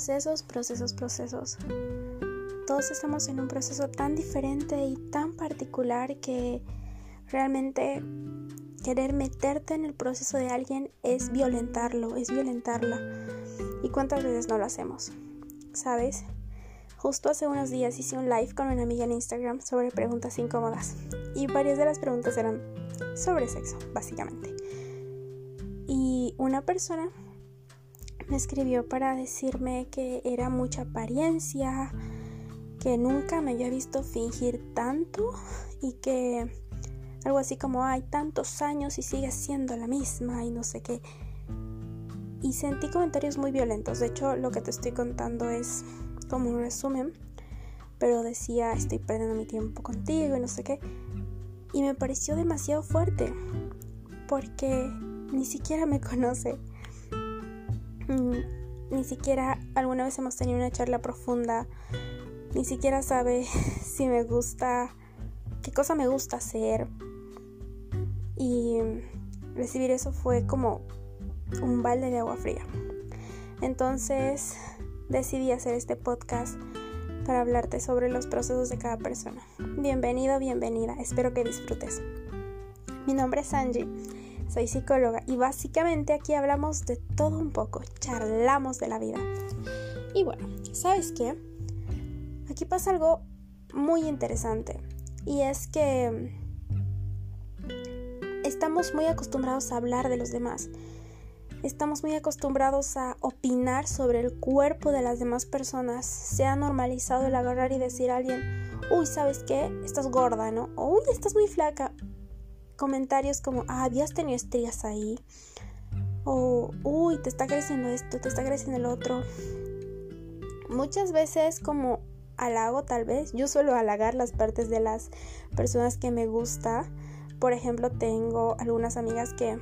Procesos, procesos, procesos. Todos estamos en un proceso tan diferente y tan particular que realmente querer meterte en el proceso de alguien es violentarlo, es violentarla. ¿Y cuántas veces no lo hacemos? ¿Sabes? Justo hace unos días hice un live con una amiga en Instagram sobre preguntas incómodas y varias de las preguntas eran sobre sexo, básicamente. Y una persona me escribió para decirme que era mucha apariencia, que nunca me había visto fingir tanto y que algo así como hay tantos años y sigue siendo la misma y no sé qué. Y sentí comentarios muy violentos. De hecho, lo que te estoy contando es como un resumen. Pero decía, estoy perdiendo mi tiempo contigo y no sé qué. Y me pareció demasiado fuerte. Porque ni siquiera me conoce. Mm, ni siquiera alguna vez hemos tenido una charla profunda. Ni siquiera sabe si me gusta, qué cosa me gusta hacer. Y recibir eso fue como un balde de agua fría. Entonces decidí hacer este podcast para hablarte sobre los procesos de cada persona. Bienvenido, bienvenida, espero que disfrutes. Mi nombre es Angie, soy psicóloga y básicamente aquí hablamos de todo un poco, charlamos de la vida. Y bueno, ¿sabes qué? Aquí pasa algo muy interesante y es que estamos muy acostumbrados a hablar de los demás Estamos muy acostumbrados a opinar sobre el cuerpo de las demás personas. Se ha normalizado el agarrar y decir a alguien, uy, ¿sabes qué? Estás gorda, ¿no? O, uy, estás muy flaca. Comentarios como, ah, habías tenido estrías ahí. O, uy, te está creciendo esto, te está creciendo el otro. Muchas veces como halago tal vez. Yo suelo halagar las partes de las personas que me gusta. Por ejemplo, tengo algunas amigas que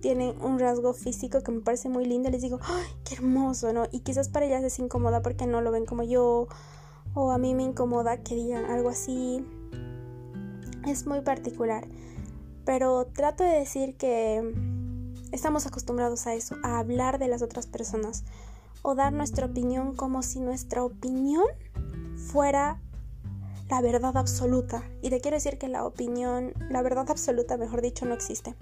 tienen un rasgo físico que me parece muy lindo, les digo, ¡ay, qué hermoso! ¿no? Y quizás para ellas es incómoda porque no lo ven como yo, o a mí me incomoda que digan algo así. Es muy particular. Pero trato de decir que estamos acostumbrados a eso, a hablar de las otras personas, o dar nuestra opinión como si nuestra opinión fuera la verdad absoluta. Y te quiero decir que la opinión, la verdad absoluta, mejor dicho, no existe.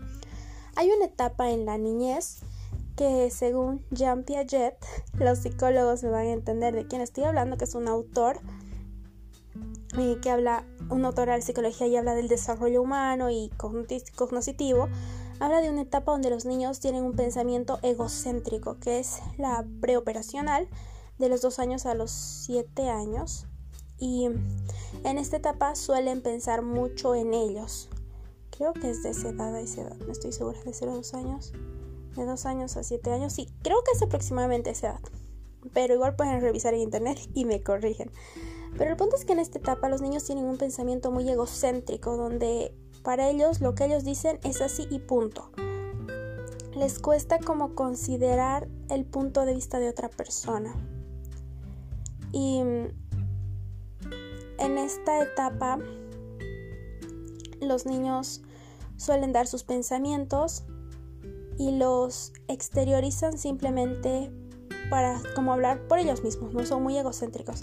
Hay una etapa en la niñez que según Jean Piaget, los psicólogos me van a entender de quién estoy hablando, que es un autor que habla, un autor de psicología y habla del desarrollo humano y cognitivo, habla de una etapa donde los niños tienen un pensamiento egocéntrico, que es la preoperacional, de los dos años a los siete años. Y en esta etapa suelen pensar mucho en ellos, creo que es de esa edad a esa edad, no estoy segura, de 0 a 2 años, de 2 años a 7 años, sí, creo que es aproximadamente esa edad, pero igual pueden revisar en internet y me corrigen. Pero el punto es que en esta etapa los niños tienen un pensamiento muy egocéntrico, donde para ellos lo que ellos dicen es así y punto. Les cuesta como considerar el punto de vista de otra persona. Y en esta etapa los niños suelen dar sus pensamientos y los exteriorizan simplemente para como hablar por ellos mismos, no son muy egocéntricos.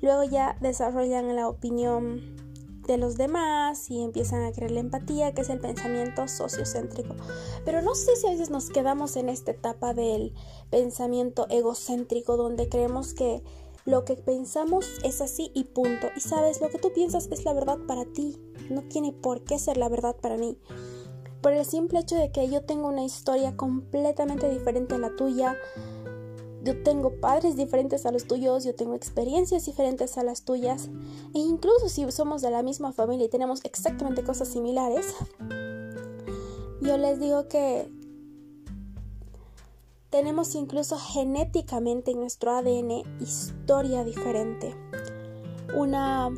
Luego ya desarrollan la opinión de los demás y empiezan a crear la empatía, que es el pensamiento sociocéntrico. Pero no sé si a veces nos quedamos en esta etapa del pensamiento egocéntrico donde creemos que lo que pensamos es así y punto. Y sabes, lo que tú piensas es la verdad para ti. No tiene por qué ser la verdad para mí. Por el simple hecho de que yo tengo una historia completamente diferente a la tuya. Yo tengo padres diferentes a los tuyos, yo tengo experiencias diferentes a las tuyas. E incluso si somos de la misma familia y tenemos exactamente cosas similares, yo les digo que tenemos incluso genéticamente en nuestro ADN historia diferente. Una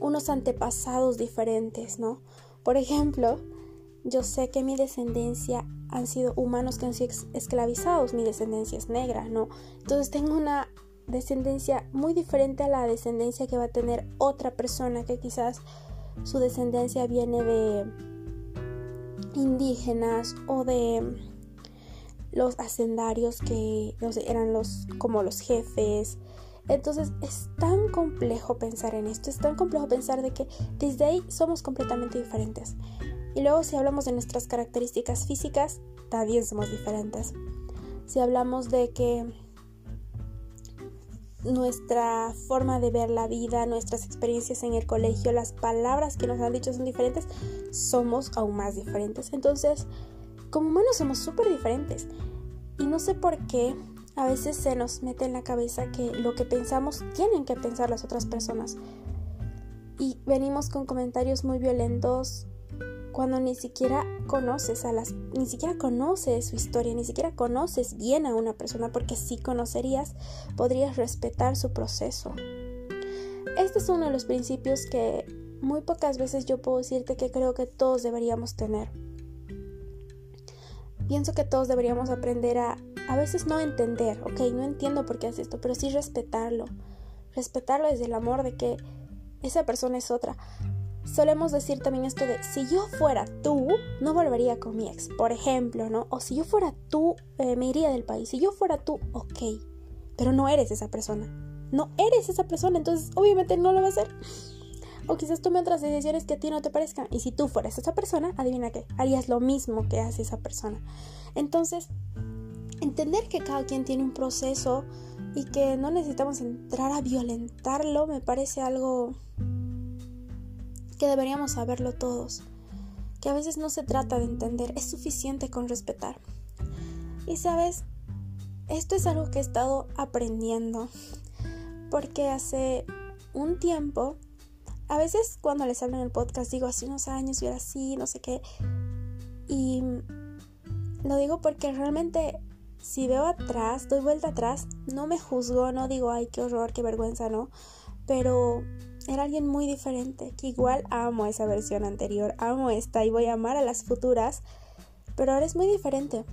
unos antepasados diferentes, ¿no? Por ejemplo, yo sé que mi descendencia han sido humanos que han sido esclavizados, mi descendencia es negra, ¿no? Entonces tengo una descendencia muy diferente a la descendencia que va a tener otra persona que quizás su descendencia viene de indígenas o de los hacendarios que no sé, eran los como los jefes. Entonces es tan complejo pensar en esto, es tan complejo pensar de que desde ahí somos completamente diferentes. Y luego si hablamos de nuestras características físicas, también somos diferentes. Si hablamos de que nuestra forma de ver la vida, nuestras experiencias en el colegio, las palabras que nos han dicho son diferentes, somos aún más diferentes. Entonces, como humanos somos súper diferentes. Y no sé por qué a veces se nos mete en la cabeza que lo que pensamos tienen que pensar las otras personas. Y venimos con comentarios muy violentos cuando ni siquiera conoces a las ni siquiera conoces su historia, ni siquiera conoces bien a una persona porque si conocerías podrías respetar su proceso. Este es uno de los principios que muy pocas veces yo puedo decirte que creo que todos deberíamos tener. Pienso que todos deberíamos aprender a a veces no entender, ok, no entiendo por qué hace esto, pero sí respetarlo. Respetarlo desde el amor de que esa persona es otra solemos decir también esto de si yo fuera tú, no volvería con mi ex, por ejemplo, ¿no? O si yo fuera tú, eh, me iría del país. Si yo fuera tú, ok, pero no eres esa persona. No eres esa persona, entonces obviamente no lo va a hacer. O quizás tome otras decisiones que a ti no te parezcan. Y si tú fueras esa persona, adivina qué, harías lo mismo que hace esa persona. Entonces, entender que cada quien tiene un proceso y que no necesitamos entrar a violentarlo me parece algo que deberíamos saberlo todos, que a veces no se trata de entender, es suficiente con respetar. Y sabes, esto es algo que he estado aprendiendo, porque hace un tiempo, a veces cuando les hablo en el podcast digo hace unos años y era así, no sé qué, y lo digo porque realmente si veo atrás, doy vuelta atrás, no me juzgo, no digo, ay, qué horror, qué vergüenza, no, pero era alguien muy diferente, que igual amo esa versión anterior, amo esta y voy a amar a las futuras, pero ahora es muy diferente.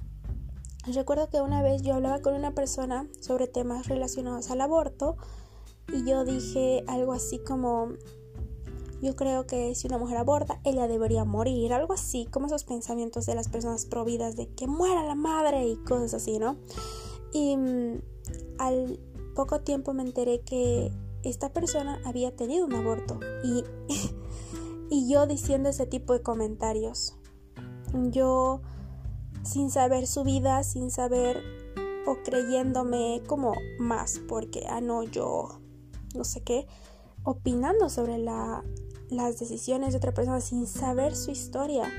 Recuerdo que una vez yo hablaba con una persona sobre temas relacionados al aborto y yo dije algo así como, yo creo que si una mujer aborta, ella debería morir, algo así, como esos pensamientos de las personas providas de que muera la madre y cosas así, ¿no? Y mm, al poco tiempo me enteré que esta persona había tenido un aborto y, y yo diciendo ese tipo de comentarios. Yo sin saber su vida, sin saber o creyéndome como más, porque, ah, no, yo no sé qué, opinando sobre la, las decisiones de otra persona sin saber su historia.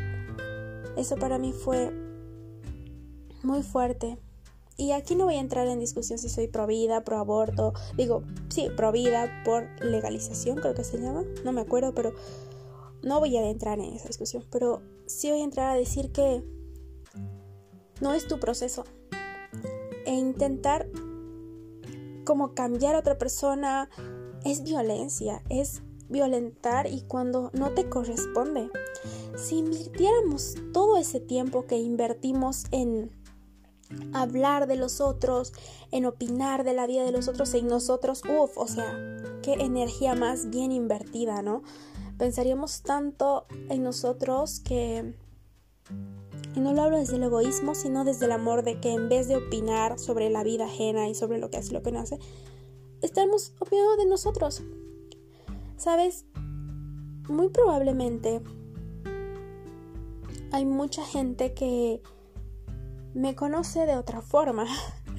Eso para mí fue muy fuerte. Y aquí no voy a entrar en discusión si soy pro vida, pro aborto. Digo, sí, pro vida por legalización, creo que se llama. No me acuerdo, pero no voy a entrar en esa discusión. Pero sí voy a entrar a decir que no es tu proceso. E intentar como cambiar a otra persona es violencia, es violentar y cuando no te corresponde. Si invirtiéramos todo ese tiempo que invertimos en hablar de los otros, en opinar de la vida de los otros en nosotros, uff, o sea, qué energía más bien invertida, ¿no? Pensaríamos tanto en nosotros que... Y no lo hablo desde el egoísmo, sino desde el amor de que en vez de opinar sobre la vida ajena y sobre lo que hace lo que no hace, estamos opinando de nosotros. ¿Sabes? Muy probablemente hay mucha gente que me conoce de otra forma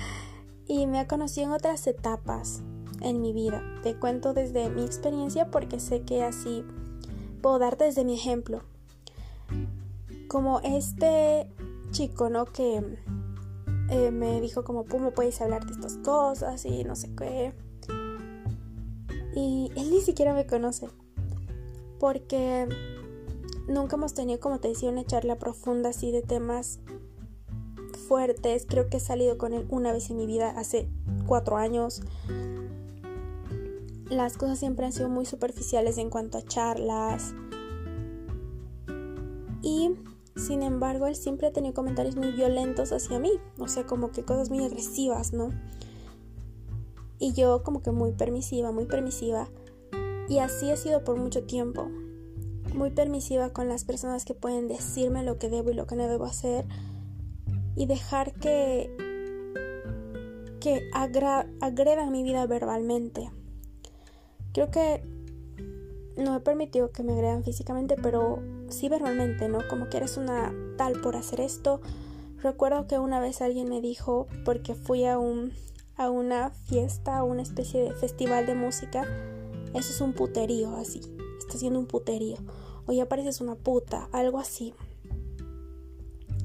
y me ha conocido en otras etapas en mi vida. Te cuento desde mi experiencia porque sé que así puedo darte desde mi ejemplo. Como este chico, ¿no? Que eh, me dijo como, ¿cómo puedes hablar de estas cosas? Y no sé qué. Y él ni siquiera me conoce. Porque nunca hemos tenido, como te decía, una charla profunda así de temas fuertes. Creo que he salido con él una vez en mi vida hace cuatro años. Las cosas siempre han sido muy superficiales en cuanto a charlas. Y sin embargo, él siempre ha tenido comentarios muy violentos hacia mí. O sea, como que cosas muy agresivas, ¿no? Y yo como que muy permisiva, muy permisiva. Y así he sido por mucho tiempo. Muy permisiva con las personas que pueden decirme lo que debo y lo que no debo hacer y dejar que que agredan mi vida verbalmente. Creo que no he permitido que me agredan físicamente, pero sí verbalmente, ¿no? Como que eres una tal por hacer esto. Recuerdo que una vez alguien me dijo, porque fui a un a una fiesta, a una especie de festival de música, eso es un puterío, así. Está haciendo un puterío. O ya pareces una puta, algo así.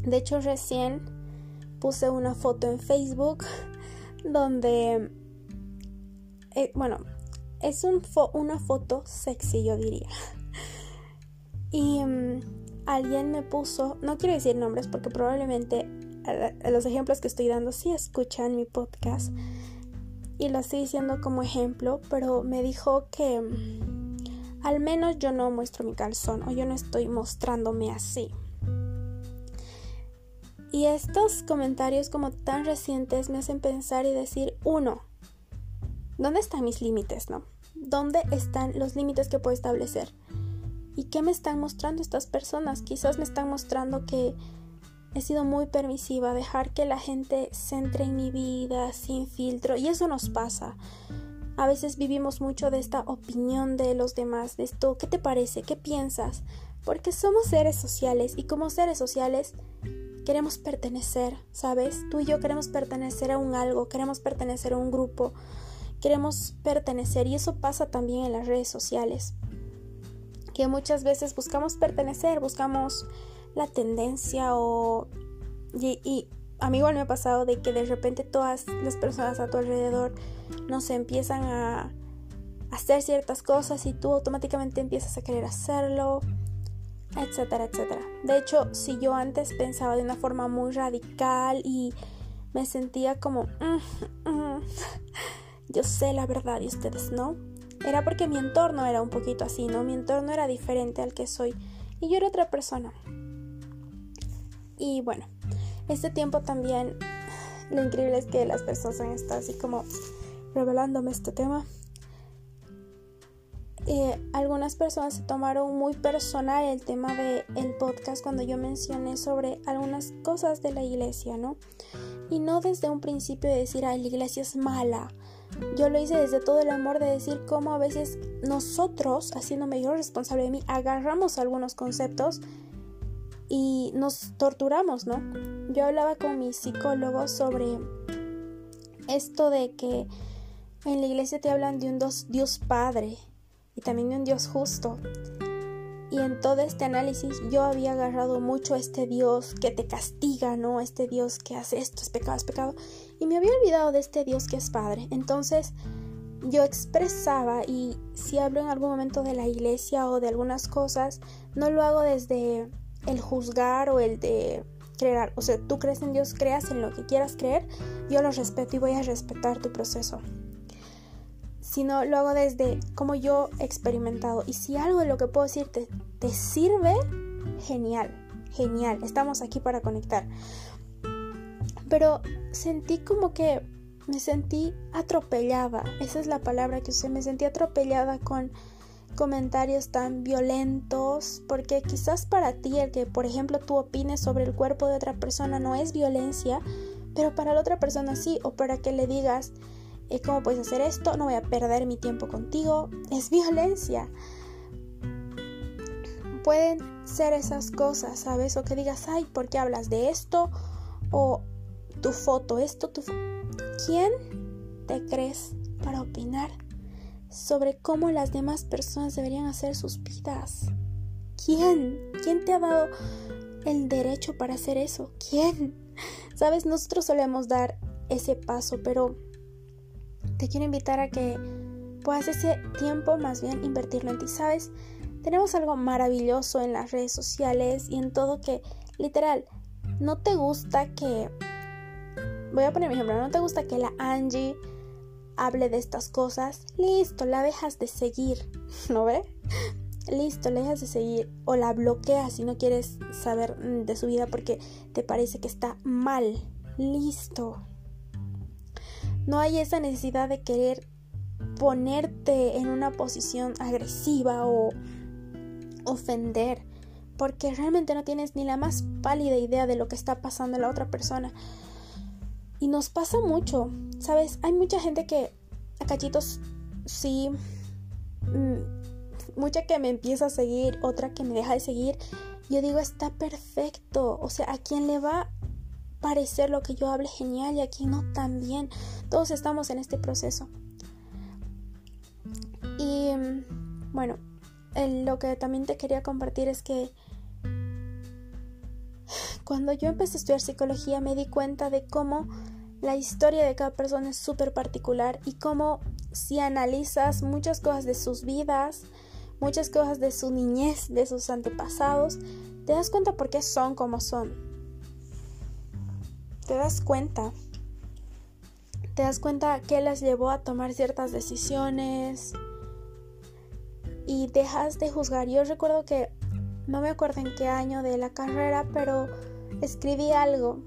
De hecho, recién puse una foto en Facebook donde, eh, bueno, es un una foto sexy, yo diría. Y mm, alguien me puso, no quiero decir nombres porque probablemente los ejemplos que estoy dando sí escuchan mi podcast y lo estoy diciendo como ejemplo, pero me dijo que mm, al menos yo no muestro mi calzón o yo no estoy mostrándome así. Y estos comentarios como tan recientes me hacen pensar y decir, uno, ¿dónde están mis límites, no? ¿Dónde están los límites que puedo establecer? ¿Y qué me están mostrando estas personas? Quizás me están mostrando que he sido muy permisiva, dejar que la gente se entre en mi vida sin filtro. Y eso nos pasa. A veces vivimos mucho de esta opinión de los demás, de esto, ¿qué te parece? ¿Qué piensas? Porque somos seres sociales y como seres sociales queremos pertenecer, ¿sabes? Tú y yo queremos pertenecer a un algo, queremos pertenecer a un grupo, queremos pertenecer y eso pasa también en las redes sociales. Que muchas veces buscamos pertenecer, buscamos la tendencia o... Y, a mí igual me ha pasado de que de repente todas las personas a tu alrededor no se empiezan a hacer ciertas cosas y tú automáticamente empiezas a querer hacerlo, etcétera, etcétera. De hecho, si yo antes pensaba de una forma muy radical y me sentía como, mm, mm, yo sé la verdad y ustedes no, era porque mi entorno era un poquito así, ¿no? Mi entorno era diferente al que soy y yo era otra persona. Y bueno, este tiempo también, lo increíble es que las personas han estado así como revelándome este tema. Eh, algunas personas se tomaron muy personal el tema del el podcast cuando yo mencioné sobre algunas cosas de la iglesia, ¿no? Y no desde un principio de decir, ay, la iglesia es mala. Yo lo hice desde todo el amor de decir cómo a veces nosotros, haciéndome yo responsable de mí, agarramos algunos conceptos y nos torturamos, ¿no? Yo hablaba con mi psicólogo sobre esto de que en la iglesia te hablan de un Dios Padre y también un Dios justo. Y en todo este análisis yo había agarrado mucho a este Dios que te castiga, ¿no? Este Dios que hace esto, es pecado, es pecado. Y me había olvidado de este Dios que es Padre. Entonces yo expresaba y si hablo en algún momento de la iglesia o de algunas cosas, no lo hago desde el juzgar o el de crear. O sea, tú crees en Dios, creas en lo que quieras creer, yo lo respeto y voy a respetar tu proceso. Sino lo hago desde como yo he experimentado. Y si algo de lo que puedo decirte te sirve, genial, genial. Estamos aquí para conectar. Pero sentí como que me sentí atropellada. Esa es la palabra que usé. Me sentí atropellada con comentarios tan violentos, porque quizás para ti el que, por ejemplo, tú opines sobre el cuerpo de otra persona no es violencia, pero para la otra persona sí, o para que le digas, ¿cómo puedes hacer esto? No voy a perder mi tiempo contigo, es violencia. Pueden ser esas cosas, ¿sabes? O que digas, ay, ¿por qué hablas de esto? O tu foto, esto, tu ¿Quién te crees para opinar sobre cómo las demás personas deberían hacer sus vidas. ¿Quién? ¿Quién te ha dado el derecho para hacer eso? ¿Quién? Sabes, nosotros solemos dar ese paso, pero te quiero invitar a que puedas ese tiempo más bien invertirlo en ti. Sabes, tenemos algo maravilloso en las redes sociales y en todo que, literal, no te gusta que... Voy a poner mi ejemplo, no te gusta que la Angie hable de estas cosas, listo, la dejas de seguir, ¿no ve? Listo, la dejas de seguir o la bloqueas si no quieres saber mm, de su vida porque te parece que está mal. Listo. No hay esa necesidad de querer ponerte en una posición agresiva o ofender porque realmente no tienes ni la más pálida idea de lo que está pasando en la otra persona. Y nos pasa mucho, ¿sabes? Hay mucha gente que a cachitos sí, mm, mucha que me empieza a seguir, otra que me deja de seguir. Yo digo, está perfecto. O sea, a quien le va a parecer lo que yo hable genial y a quien no también. Todos estamos en este proceso. Y bueno, lo que también te quería compartir es que cuando yo empecé a estudiar psicología me di cuenta de cómo la historia de cada persona es súper particular y cómo si analizas muchas cosas de sus vidas, muchas cosas de su niñez, de sus antepasados, te das cuenta por qué son como son. Te das cuenta. Te das cuenta qué les llevó a tomar ciertas decisiones, y dejas de juzgar. Yo recuerdo que no me acuerdo en qué año de la carrera, pero escribí algo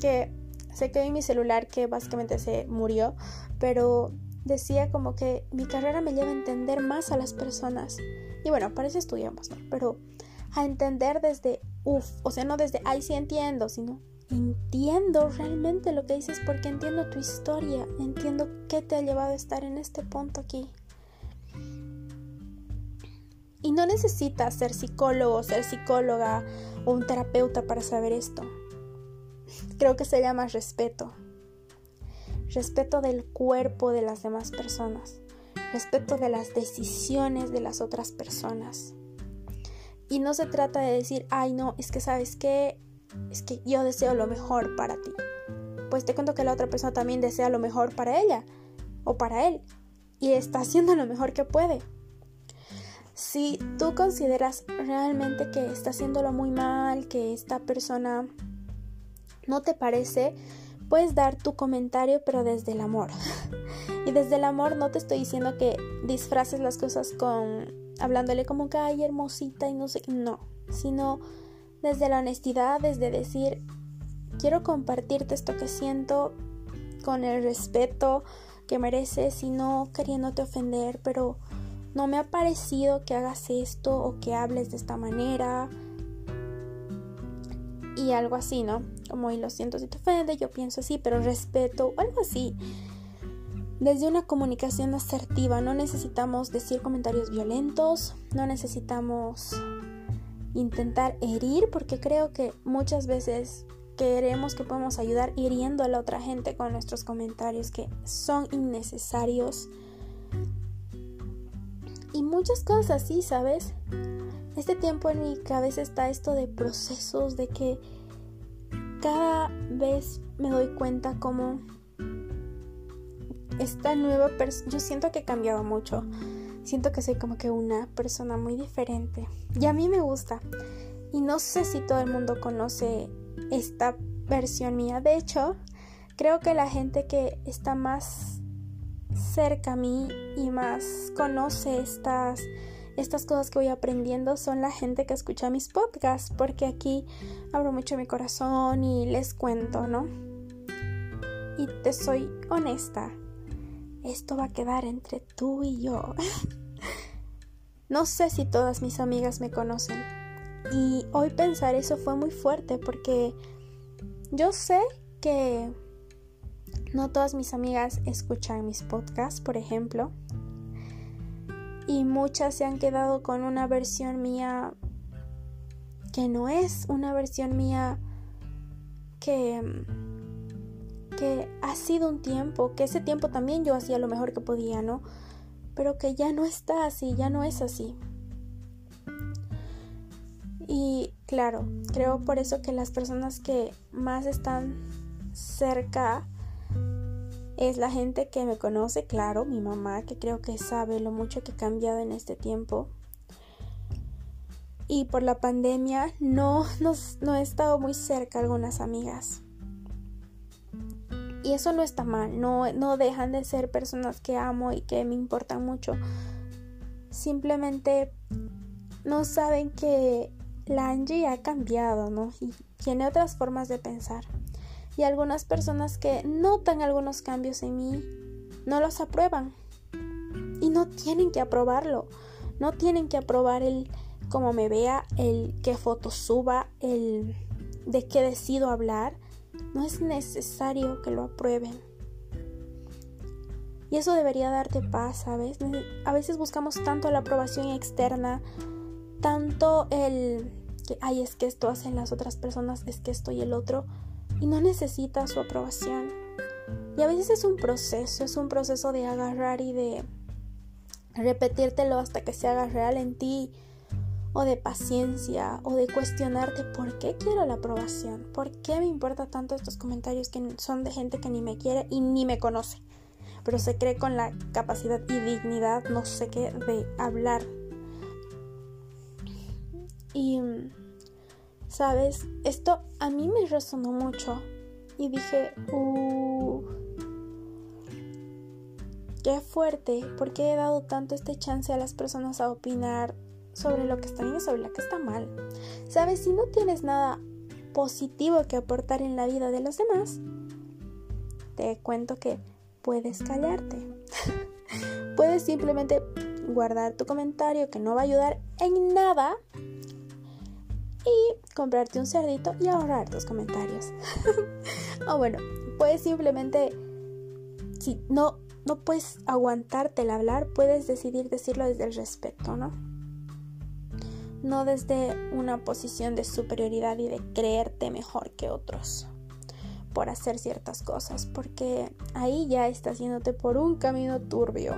que se quedó en mi celular, que básicamente se murió, pero decía como que mi carrera me lleva a entender más a las personas. Y bueno, para eso estudiamos, ¿no? Pero a entender desde, uff, o sea, no desde, ay, sí entiendo, sino entiendo realmente lo que dices porque entiendo tu historia, entiendo qué te ha llevado a estar en este punto aquí. Y no necesitas ser psicólogo, ser psicóloga o un terapeuta para saber esto. Creo que se llama respeto. Respeto del cuerpo de las demás personas. Respeto de las decisiones de las otras personas. Y no se trata de decir, ay no, es que sabes que es que yo deseo lo mejor para ti. Pues te cuento que la otra persona también desea lo mejor para ella o para él. Y está haciendo lo mejor que puede. Si tú consideras realmente que está haciéndolo muy mal, que esta persona no te parece, puedes dar tu comentario pero desde el amor. y desde el amor no te estoy diciendo que disfraces las cosas con hablándole como que ay hermosita y no sé, no, sino desde la honestidad, desde decir quiero compartirte esto que siento con el respeto que mereces y no queriéndote ofender, pero no me ha parecido que hagas esto o que hables de esta manera. Y algo así, ¿no? Como, y lo siento si te ofende, yo pienso así, pero respeto, o algo así. Desde una comunicación asertiva, no necesitamos decir comentarios violentos, no necesitamos intentar herir, porque creo que muchas veces queremos que podemos ayudar hiriendo a la otra gente con nuestros comentarios que son innecesarios y muchas cosas así, ¿sabes? Este tiempo en mi cabeza está esto de procesos, de que cada vez me doy cuenta como esta nueva persona, yo siento que he cambiado mucho, siento que soy como que una persona muy diferente y a mí me gusta y no sé si todo el mundo conoce esta versión mía, de hecho creo que la gente que está más cerca a mí y más conoce estas, estas cosas que voy aprendiendo son la gente que escucha mis podcasts, porque aquí abro mucho mi corazón y les cuento, ¿no? Y te soy honesta, esto va a quedar entre tú y yo. no sé si todas mis amigas me conocen. Y hoy pensar eso fue muy fuerte porque yo sé que no todas mis amigas escuchan mis podcasts, por ejemplo. Y muchas se han quedado con una versión mía que no es una versión mía que, que ha sido un tiempo, que ese tiempo también yo hacía lo mejor que podía, ¿no? Pero que ya no está así, ya no es así. Y claro, creo por eso que las personas que más están cerca es la gente que me conoce, claro, mi mamá, que creo que sabe lo mucho que he cambiado en este tiempo. Y por la pandemia no, no he estado muy cerca algunas amigas. Y eso no está mal, no, no dejan de ser personas que amo y que me importan mucho. Simplemente no saben que la Angie ha cambiado, ¿no? Y tiene otras formas de pensar y algunas personas que notan algunos cambios en mí no los aprueban. Y no tienen que aprobarlo, no tienen que aprobar el cómo me vea, el qué fotos suba, el de qué decido hablar, no es necesario que lo aprueben. Y eso debería darte paz, ¿sabes? A veces buscamos tanto la aprobación externa, tanto el que, ay, es que esto hacen las otras personas, es que esto y el otro, y no necesitas su aprobación. Y a veces es un proceso, es un proceso de agarrar y de repetírtelo hasta que se haga real en ti, o de paciencia, o de cuestionarte por qué quiero la aprobación, por qué me importa tanto estos comentarios que son de gente que ni me quiere y ni me conoce pero se cree con la capacidad y dignidad, no sé qué, de hablar. Y, ¿sabes? Esto a mí me resonó mucho y dije, uh, qué fuerte, porque he dado tanto este chance a las personas a opinar sobre lo que está bien y sobre lo que está mal. ¿Sabes? Si no tienes nada positivo que aportar en la vida de los demás, te cuento que puedes callarte. puedes simplemente guardar tu comentario que no va a ayudar en nada y comprarte un cerdito y ahorrar tus comentarios. o bueno, puedes simplemente, si no, no puedes aguantarte el hablar, puedes decidir decirlo desde el respeto, ¿no? No desde una posición de superioridad y de creerte mejor que otros por hacer ciertas cosas, porque ahí ya estás yéndote por un camino turbio.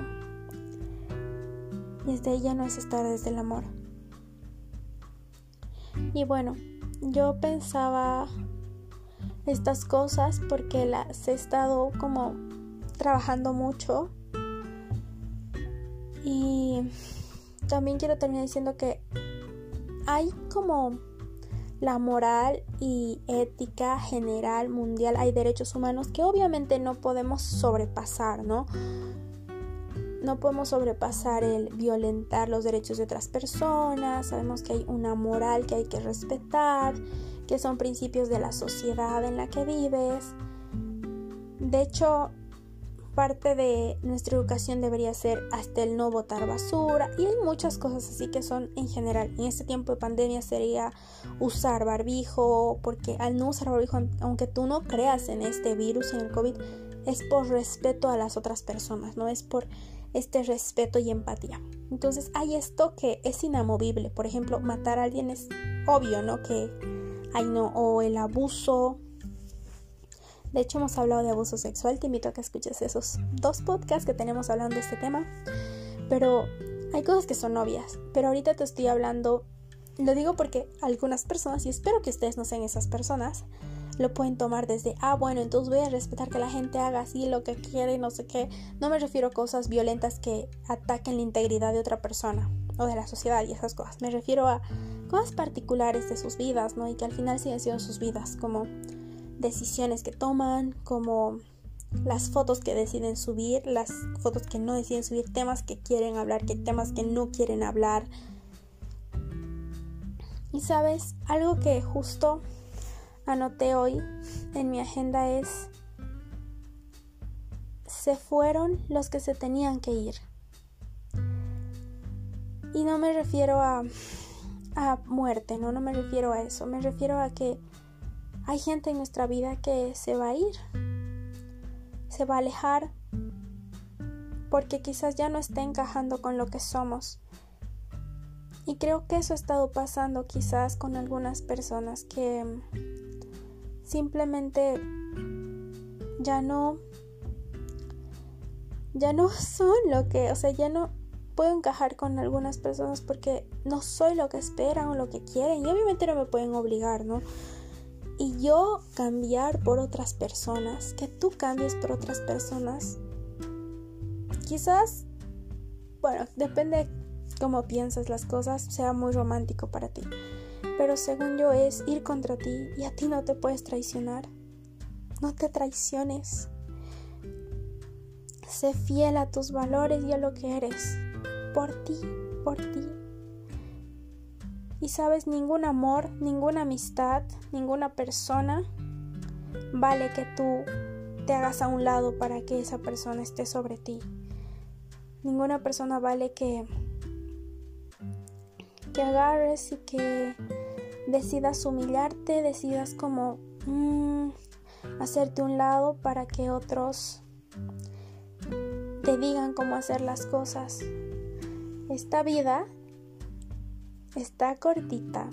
Y desde ahí ya no es estar desde el amor. Y bueno, yo pensaba estas cosas porque las he estado como trabajando mucho. Y también quiero terminar diciendo que hay como la moral y ética general mundial hay derechos humanos que obviamente no podemos sobrepasar, ¿no? No podemos sobrepasar el violentar los derechos de otras personas, sabemos que hay una moral que hay que respetar, que son principios de la sociedad en la que vives. De hecho, parte de nuestra educación debería ser hasta el no botar basura y hay muchas cosas así que son en general. En este tiempo de pandemia sería usar barbijo, porque al no usar barbijo, aunque tú no creas en este virus, en el COVID, es por respeto a las otras personas, no es por este respeto y empatía. Entonces hay esto que es inamovible. Por ejemplo, matar a alguien es obvio, ¿no? Que hay no, o el abuso, de hecho, hemos hablado de abuso sexual. Te invito a que escuches esos dos podcasts que tenemos hablando de este tema. Pero hay cosas que son obvias. Pero ahorita te estoy hablando. Lo digo porque algunas personas, y espero que ustedes no sean esas personas, lo pueden tomar desde, ah, bueno, entonces voy a respetar que la gente haga así lo que quiere, no sé qué. No me refiero a cosas violentas que ataquen la integridad de otra persona o de la sociedad y esas cosas. Me refiero a cosas particulares de sus vidas, ¿no? Y que al final siguen siendo sus vidas, como decisiones que toman, como las fotos que deciden subir, las fotos que no deciden subir, temas que quieren hablar, que temas que no quieren hablar. Y sabes, algo que justo anoté hoy en mi agenda es, se fueron los que se tenían que ir. Y no me refiero a, a muerte, ¿no? No me refiero a eso, me refiero a que hay gente en nuestra vida que se va a ir, se va a alejar, porque quizás ya no esté encajando con lo que somos. Y creo que eso ha estado pasando quizás con algunas personas que simplemente ya no ya no son lo que, o sea, ya no puedo encajar con algunas personas porque no soy lo que esperan o lo que quieren y obviamente no me pueden obligar, ¿no? Y yo cambiar por otras personas, que tú cambies por otras personas, quizás, bueno, depende cómo piensas las cosas, sea muy romántico para ti. Pero según yo es ir contra ti y a ti no te puedes traicionar. No te traiciones. Sé fiel a tus valores y a lo que eres. Por ti, por ti. Y sabes, ningún amor, ninguna amistad, ninguna persona vale que tú te hagas a un lado para que esa persona esté sobre ti. Ninguna persona vale que que agarres y que decidas humillarte, decidas como mm, hacerte un lado para que otros te digan cómo hacer las cosas. Esta vida está cortita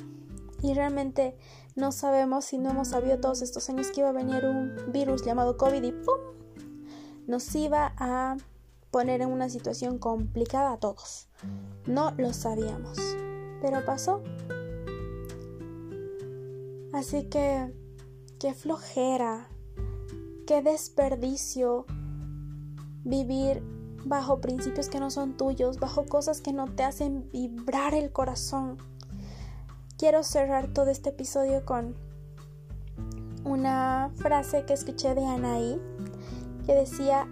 y realmente no sabemos si no hemos sabido todos estos años que iba a venir un virus llamado COVID y ¡pum! nos iba a poner en una situación complicada a todos. No lo sabíamos, pero pasó. Así que, qué flojera, qué desperdicio vivir bajo principios que no son tuyos, bajo cosas que no te hacen vibrar el corazón. Quiero cerrar todo este episodio con una frase que escuché de Anaí que decía,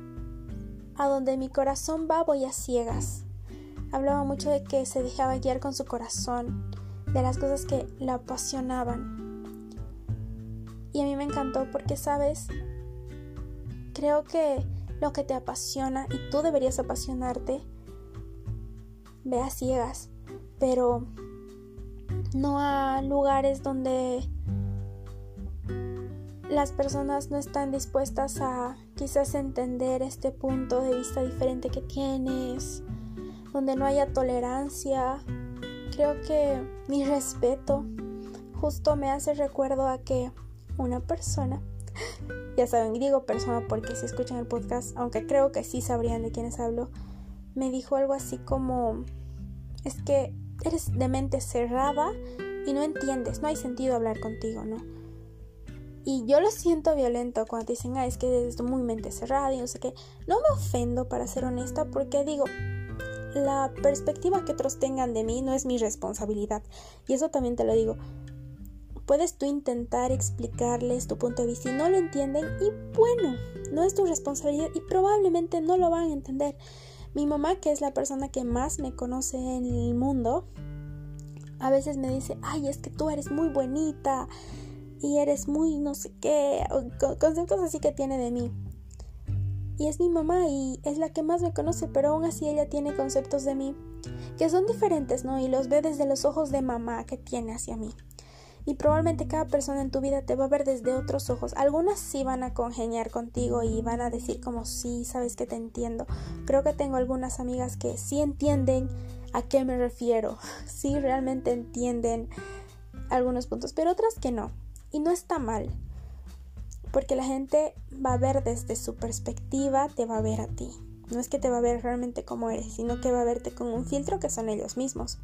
a donde mi corazón va voy a ciegas. Hablaba mucho de que se dejaba guiar con su corazón, de las cosas que la apasionaban. Y a mí me encantó porque, sabes, creo que lo que te apasiona y tú deberías apasionarte, ve ciegas, pero no a lugares donde las personas no están dispuestas a quizás entender este punto de vista diferente que tienes, donde no haya tolerancia. Creo que mi respeto justo me hace recuerdo a que una persona, ya saben, digo persona porque si escuchan el podcast, aunque creo que sí sabrían de quiénes hablo, me dijo algo así como, es que eres de mente cerrada y no entiendes, no hay sentido hablar contigo, ¿no? Y yo lo siento violento cuando te dicen, ah, es que eres muy mente cerrada y no sé qué. No me ofendo, para ser honesta, porque digo, la perspectiva que otros tengan de mí no es mi responsabilidad. Y eso también te lo digo. Puedes tú intentar explicarles tu punto de vista y no lo entienden y bueno, no es tu responsabilidad y probablemente no lo van a entender. Mi mamá, que es la persona que más me conoce en el mundo, a veces me dice, ay, es que tú eres muy bonita y eres muy no sé qué, conceptos así que tiene de mí. Y es mi mamá y es la que más me conoce, pero aún así ella tiene conceptos de mí que son diferentes, ¿no? Y los ve desde los ojos de mamá que tiene hacia mí. Y probablemente cada persona en tu vida te va a ver desde otros ojos. Algunas sí van a congeniar contigo y van a decir como sí, sabes que te entiendo. Creo que tengo algunas amigas que sí entienden a qué me refiero. Sí realmente entienden algunos puntos, pero otras que no. Y no está mal, porque la gente va a ver desde su perspectiva, te va a ver a ti. No es que te va a ver realmente como eres, sino que va a verte con un filtro que son ellos mismos.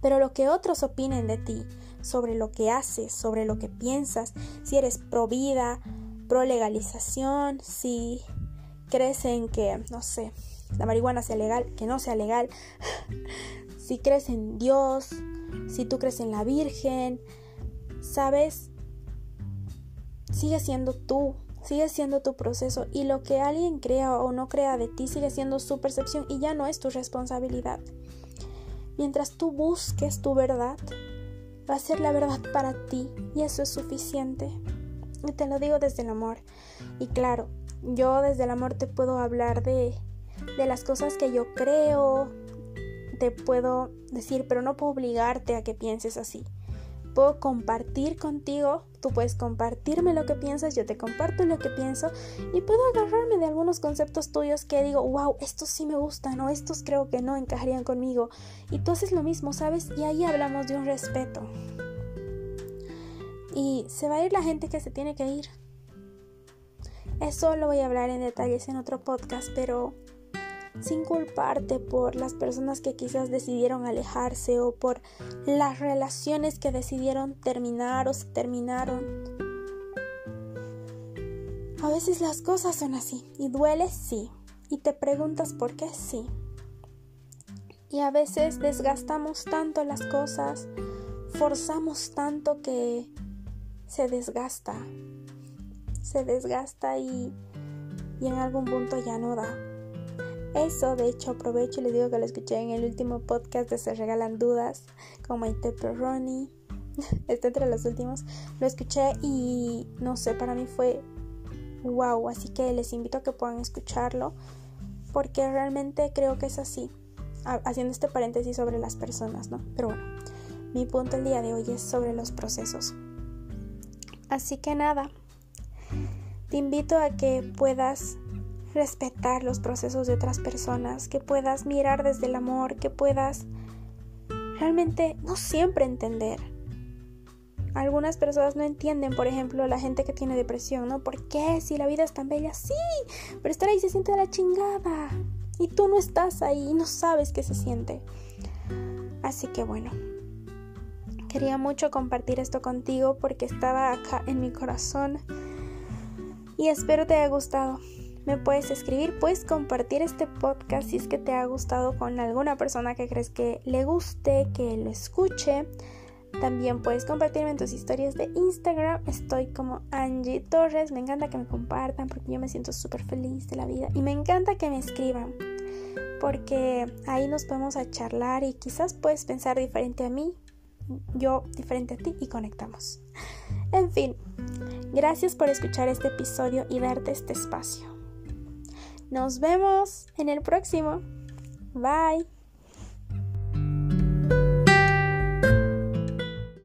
Pero lo que otros opinen de ti, sobre lo que haces, sobre lo que piensas, si eres pro vida, pro legalización, si crees en que, no sé, la marihuana sea legal, que no sea legal, si crees en Dios, si tú crees en la Virgen, sabes, sigue siendo tú, sigue siendo tu proceso y lo que alguien crea o no crea de ti sigue siendo su percepción y ya no es tu responsabilidad. Mientras tú busques tu verdad, va a ser la verdad para ti y eso es suficiente. Y te lo digo desde el amor. Y claro, yo desde el amor te puedo hablar de, de las cosas que yo creo, te puedo decir, pero no puedo obligarte a que pienses así puedo compartir contigo, tú puedes compartirme lo que piensas, yo te comparto lo que pienso y puedo agarrarme de algunos conceptos tuyos que digo, wow, estos sí me gustan o estos creo que no encajarían conmigo. Y tú haces lo mismo, ¿sabes? Y ahí hablamos de un respeto. Y se va a ir la gente que se tiene que ir. Eso lo voy a hablar en detalles en otro podcast, pero sin culparte por las personas que quizás decidieron alejarse o por las relaciones que decidieron terminar o se terminaron. A veces las cosas son así y duele sí y te preguntas por qué sí. Y a veces desgastamos tanto las cosas, forzamos tanto que se desgasta. Se desgasta y, y en algún punto ya no da. Eso, de hecho, aprovecho y les digo que lo escuché en el último podcast de Se Regalan Dudas con Maite Perroni. Está entre los últimos. Lo escuché y no sé, para mí fue wow. Así que les invito a que puedan escucharlo porque realmente creo que es así. haciendo este paréntesis sobre las personas, ¿no? Pero bueno, mi punto el día de hoy es sobre los procesos. Así que nada, te invito a que puedas respetar los procesos de otras personas, que puedas mirar desde el amor, que puedas realmente no siempre entender. Algunas personas no entienden, por ejemplo, la gente que tiene depresión, ¿no? ¿Por qué? Si la vida es tan bella, sí, pero estar ahí se siente de la chingada. Y tú no estás ahí y no sabes qué se siente. Así que bueno, quería mucho compartir esto contigo porque estaba acá en mi corazón. Y espero te haya gustado me puedes escribir, puedes compartir este podcast si es que te ha gustado con alguna persona que crees que le guste, que lo escuche. También puedes compartirme en tus historias de Instagram. Estoy como Angie Torres. Me encanta que me compartan porque yo me siento súper feliz de la vida. Y me encanta que me escriban porque ahí nos podemos a charlar y quizás puedes pensar diferente a mí, yo diferente a ti y conectamos. En fin, gracias por escuchar este episodio y darte este espacio. Nos vemos en el próximo. Bye.